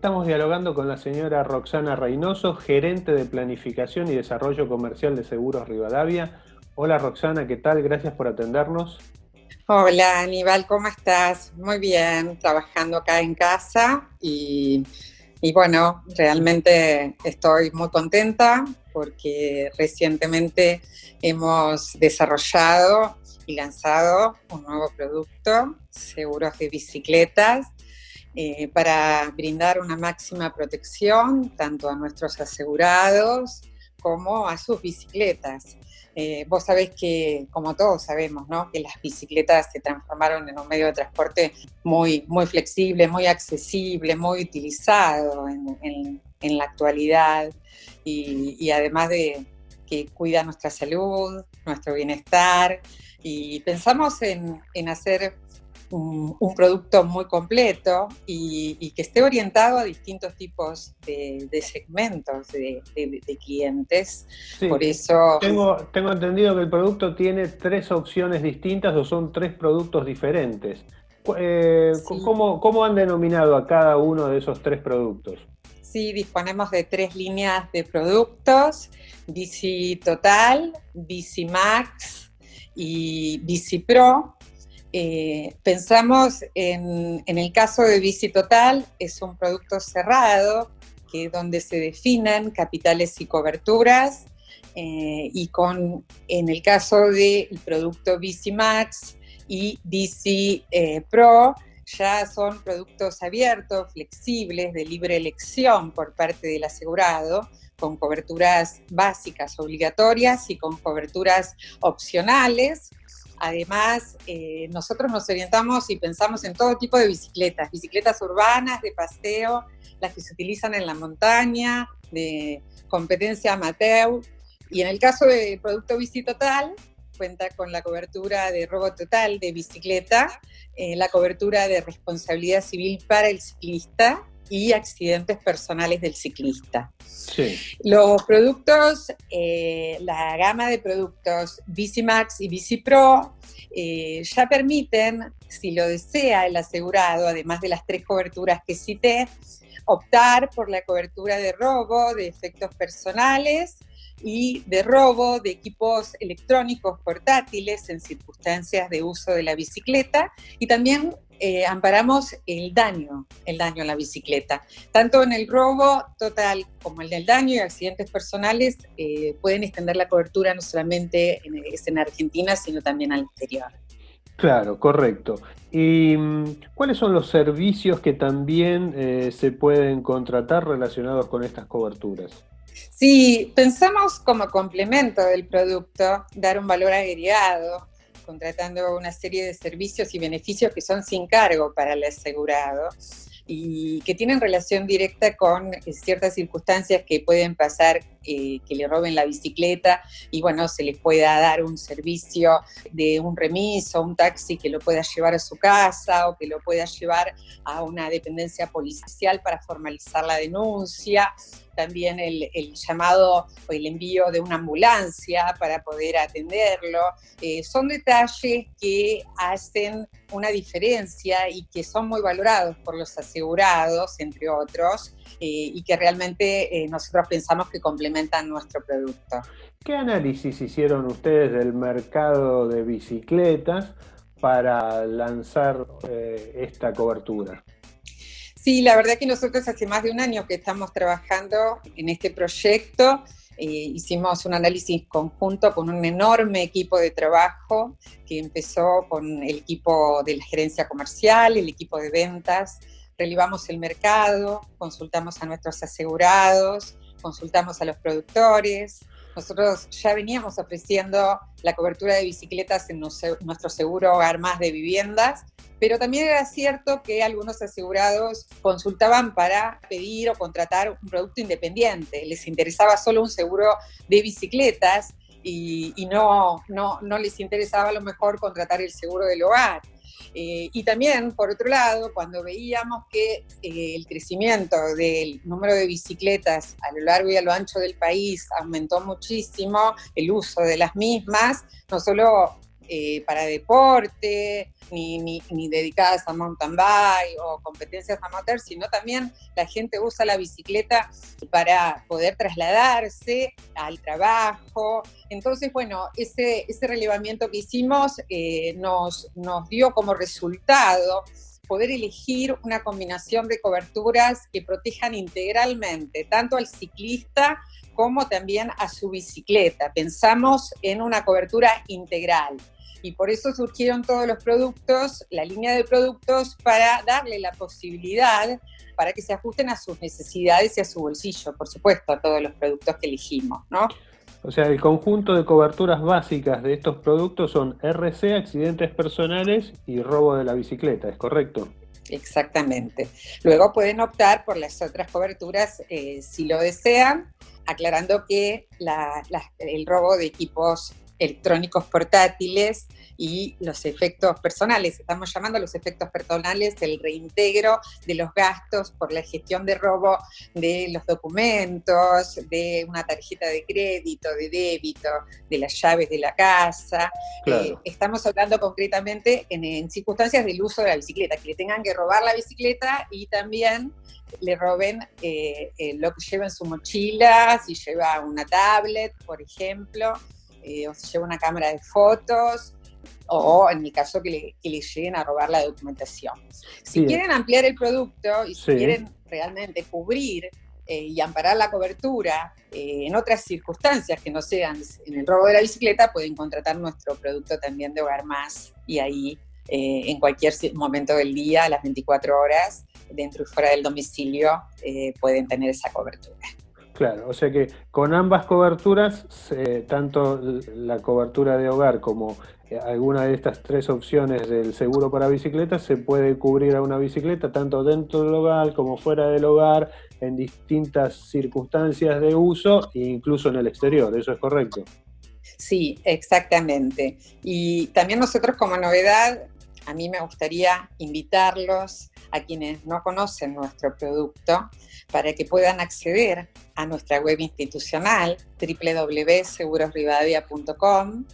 Estamos dialogando con la señora Roxana Reynoso, gerente de Planificación y Desarrollo Comercial de Seguros Rivadavia. Hola Roxana, ¿qué tal? Gracias por atendernos. Hola Aníbal, ¿cómo estás? Muy bien, trabajando acá en casa y, y bueno, realmente estoy muy contenta porque recientemente hemos desarrollado y lanzado un nuevo producto, seguros de bicicletas, eh, para brindar una máxima protección tanto a nuestros asegurados como a sus bicicletas. Eh, vos sabés que, como todos sabemos, ¿no? que las bicicletas se transformaron en un medio de transporte muy, muy flexible, muy accesible, muy utilizado en, en, la actualidad y, y, además de que cuida nuestra salud, nuestro bienestar y pensamos en, en hacer un, producto muy completo y, que esté orientado a distintos tipos de, segmentos de, clientes. Por eso... Tengo, tengo entendido que el producto tiene tres opciones distintas o son tres productos diferentes. Eh, ¿cómo, ¿Cómo han denominado a cada uno de esos tres productos? Sí, disponemos de tres líneas de productos, Bici Total, Bici Max y Bici Pro. Eh, pensamos en, el caso de Bici Total, es un producto cerrado, que donde se definen capitales y coberturas, eh, y con, en el caso del producto Bici Max y Bici eh, Pro, ya son productos abiertos, flexibles, de libre elección por parte del asegurado, con coberturas básicas obligatorias y con coberturas opcionales, Además, eh, nosotros nos orientamos y pensamos en todo tipo de bicicletas, bicicletas urbanas, de paseo, las que se utilizan en la montaña, de competencia amateur. Y en el caso del producto Bici Total, cuenta con la cobertura de robo total de bicicleta, eh, la cobertura de responsabilidad civil para el ciclista y accidentes personales del ciclista. Los productos, eh, la gama de productos Max y Bici Pro eh, ya permiten, si lo desea el asegurado, además de las tres coberturas que cité, optar por la cobertura de robo de efectos personales y de robo de equipos electrónicos portátiles en circunstancias de uso de la bicicleta y también eh, amparamos el daño, el daño a la bicicleta. Tanto en el robo total como el del daño y accidentes personales eh, pueden extender la cobertura no solamente en, en Argentina, sino también al exterior. Claro, correcto. ¿Y mm, cuáles son los servicios que también eh, se pueden contratar relacionados con estas coberturas? Sí, pensamos como complemento del producto dar un valor agregado contratando una serie de servicios y beneficios que son sin cargo para el asegurado y que tienen relación directa con eh, ciertas circunstancias que pueden pasar, eh, que le roben la bicicleta y bueno, se les pueda dar un servicio de un remiso, un taxi que lo pueda llevar a su casa o que lo pueda llevar a una dependencia policial para formalizar la denuncia también el, llamado o el envío de una ambulancia para poder atenderlo. Eh, son detalles que hacen una diferencia y que son muy valorados por los asegurados, entre otros, eh, y que realmente eh, nosotros pensamos que complementan nuestro producto. ¿Qué análisis hicieron ustedes del mercado de bicicletas para lanzar esta cobertura? Sí, la verdad que nosotros hace más de un año que estamos trabajando en este proyecto. Eh, hicimos un análisis conjunto con un enorme equipo de trabajo que empezó con el equipo de la gerencia comercial, el equipo de ventas, relevamos el mercado, consultamos a nuestros asegurados, consultamos a los productores. Nosotros ya veníamos ofreciendo la cobertura de bicicletas en nuestro seguro hogar más de viviendas pero también era cierto que algunos asegurados consultaban para pedir o contratar un producto independiente, les interesaba solo un seguro de bicicletas y, no, no, no, les interesaba a lo mejor contratar el seguro del hogar. Eh, y también, por otro lado, cuando veíamos que eh, el crecimiento del número de bicicletas a lo largo y a lo ancho del país aumentó muchísimo, el uso de las mismas, no solo eh, para deporte, ni, ni, dedicadas a mountain bike o competencias amateur, sino también la gente usa la bicicleta para poder trasladarse al trabajo. Entonces, bueno, ese, ese relevamiento que hicimos eh, nos, nos dio como resultado poder elegir una combinación de coberturas que protejan integralmente tanto al ciclista como también a su bicicleta. Pensamos en una cobertura integral y por eso surgieron todos los productos, la línea de productos, para darle la posibilidad para que se ajusten a sus necesidades y a su bolsillo, por supuesto, a todos los productos que elegimos, ¿no? O sea, el conjunto de coberturas básicas de estos productos son RC, accidentes personales y robo de la bicicleta, ¿es correcto? Exactamente. Luego pueden optar por las otras coberturas eh, si lo desean, aclarando que el robo de equipos electrónicos portátiles y los efectos personales. Estamos llamando a los efectos personales el reintegro de los gastos por la gestión de robo de los documentos, de una tarjeta de crédito, de débito, de las llaves de la casa. Eh, estamos hablando concretamente en, circunstancias del uso de la bicicleta, que le tengan que robar la bicicleta y también le roben eh, eh, lo que lleva en su mochila, si lleva una tablet, por ejemplo, o si lleva una cámara de fotos, o en mi caso que le, que lleguen a robar la documentación. Si quieren ampliar el producto y si quieren realmente cubrir eh, y amparar la cobertura eh, en otras circunstancias que no sean en el robo de la bicicleta, pueden contratar nuestro producto también de Hogar Más y ahí eh, en cualquier momento del día, a las 24 horas, dentro y fuera del domicilio, pueden tener esa cobertura. Claro, o sea que con ambas coberturas, tanto la cobertura de hogar como alguna de estas tres opciones del seguro para bicicletas se puede cubrir a una bicicleta tanto dentro del hogar como fuera del hogar, en distintas circunstancias de uso e incluso en el exterior, ¿eso es correcto? Sí, exactamente. Y también nosotros como novedad, a mí me gustaría invitarlos a quienes no conocen nuestro producto para que puedan acceder a nuestra web institucional www.segurosrivadavia.com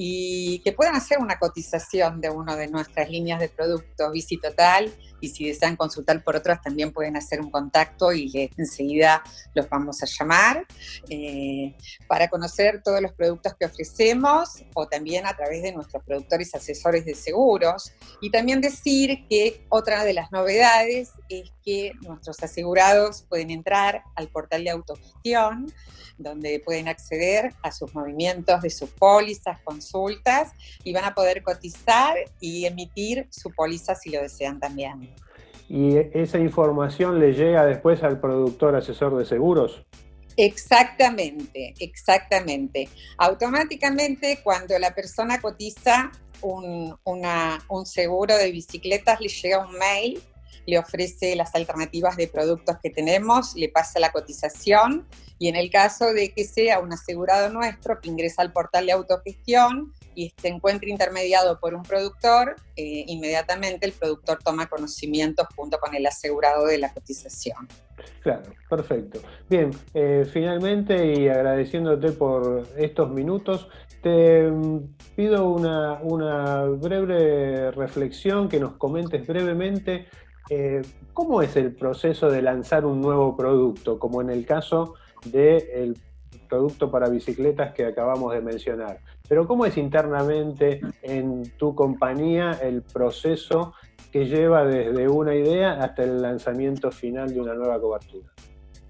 y que puedan hacer una cotización de una de nuestras líneas de productos Bici Total y si desean consultar por otras también pueden hacer un contacto y enseguida los vamos a llamar eh, para conocer todos los productos que ofrecemos o también a través de nuestros productores asesores de seguros. Y también decir que otra de las novedades es que nuestros asegurados pueden entrar al portal de autogestión donde pueden acceder a sus movimientos de sus pólizas, consultas y van a poder cotizar y emitir su póliza si lo desean también. ¿Y esa información le llega después al productor asesor de seguros? Exactamente, exactamente. Automáticamente cuando la persona cotiza un, un seguro de bicicletas le llega un mail le ofrece las alternativas de productos que tenemos, le pasa la cotización y en el caso de que sea un asegurado nuestro que ingresa al portal de autogestión y se encuentre intermediado por un productor, eh, inmediatamente el productor toma conocimiento junto con el asegurado de la cotización. Claro, perfecto. Bien, eh, finalmente y agradeciéndote por estos minutos, te mm, pido una, una breve reflexión, que nos comentes brevemente eh, ¿cómo es el proceso de lanzar un nuevo producto, como en el caso del producto para bicicletas que acabamos de mencionar? Pero ¿cómo es internamente en tu compañía el proceso que lleva desde una idea hasta el lanzamiento final de una nueva cobertura?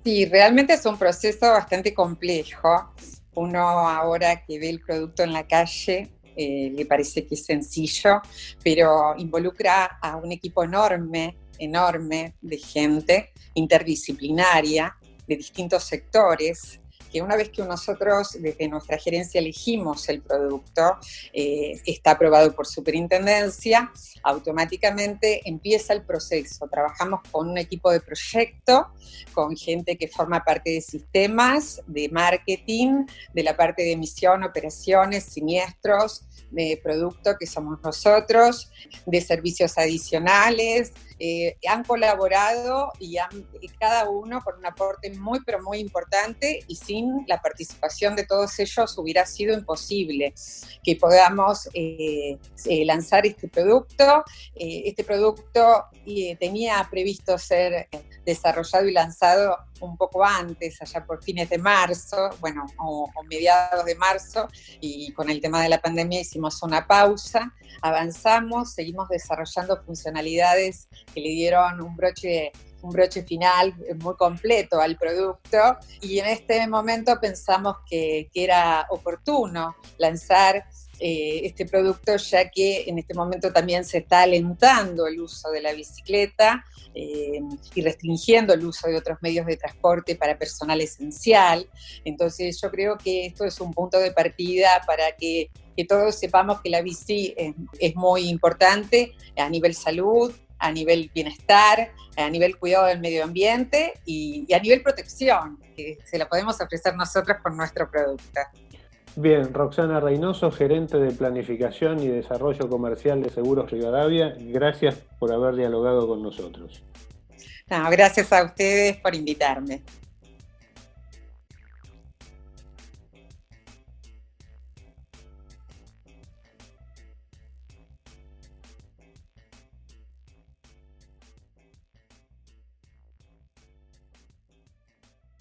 Sí, realmente es un proceso bastante complejo. Uno ahora que ve el producto en la calle eh, le parece que es sencillo, pero involucra a un equipo enorme enorme de gente interdisciplinaria de distintos sectores que una vez que nosotros desde nuestra gerencia elegimos el producto, eh, está aprobado por superintendencia, automáticamente empieza el proceso. Trabajamos con un equipo de proyecto, con gente que forma parte de sistemas, de marketing, de la parte de emisión, operaciones, siniestros, de producto que somos nosotros, de servicios adicionales, eh, han colaborado y han, cada uno con un aporte muy, pero muy importante y sin la participación de todos ellos hubiera sido imposible que podamos eh, eh, lanzar este producto. este producto tenía previsto ser desarrollado y lanzado un poco antes, allá por fines de marzo, bueno, o, mediados de marzo, y con el tema de la pandemia hicimos una pausa, avanzamos, seguimos desarrollando funcionalidades que le dieron un broche un broche final muy completo al producto y en este momento pensamos que, que era oportuno lanzar eh, este producto, ya que en este momento también se está alentando el uso de la bicicleta eh, y restringiendo el uso de otros medios de transporte para personal esencial. Entonces yo creo que esto es un punto de partida para que, todos sepamos que la bici es, muy importante a nivel salud, a nivel bienestar, a nivel cuidado del medio ambiente y, y, a nivel protección, que se la podemos ofrecer nosotros con nuestro producto. Bien, Roxana Reynoso, gerente de Planificación y Desarrollo Comercial de Seguros Rivadavia, gracias por haber dialogado con nosotros. gracias a ustedes por invitarme.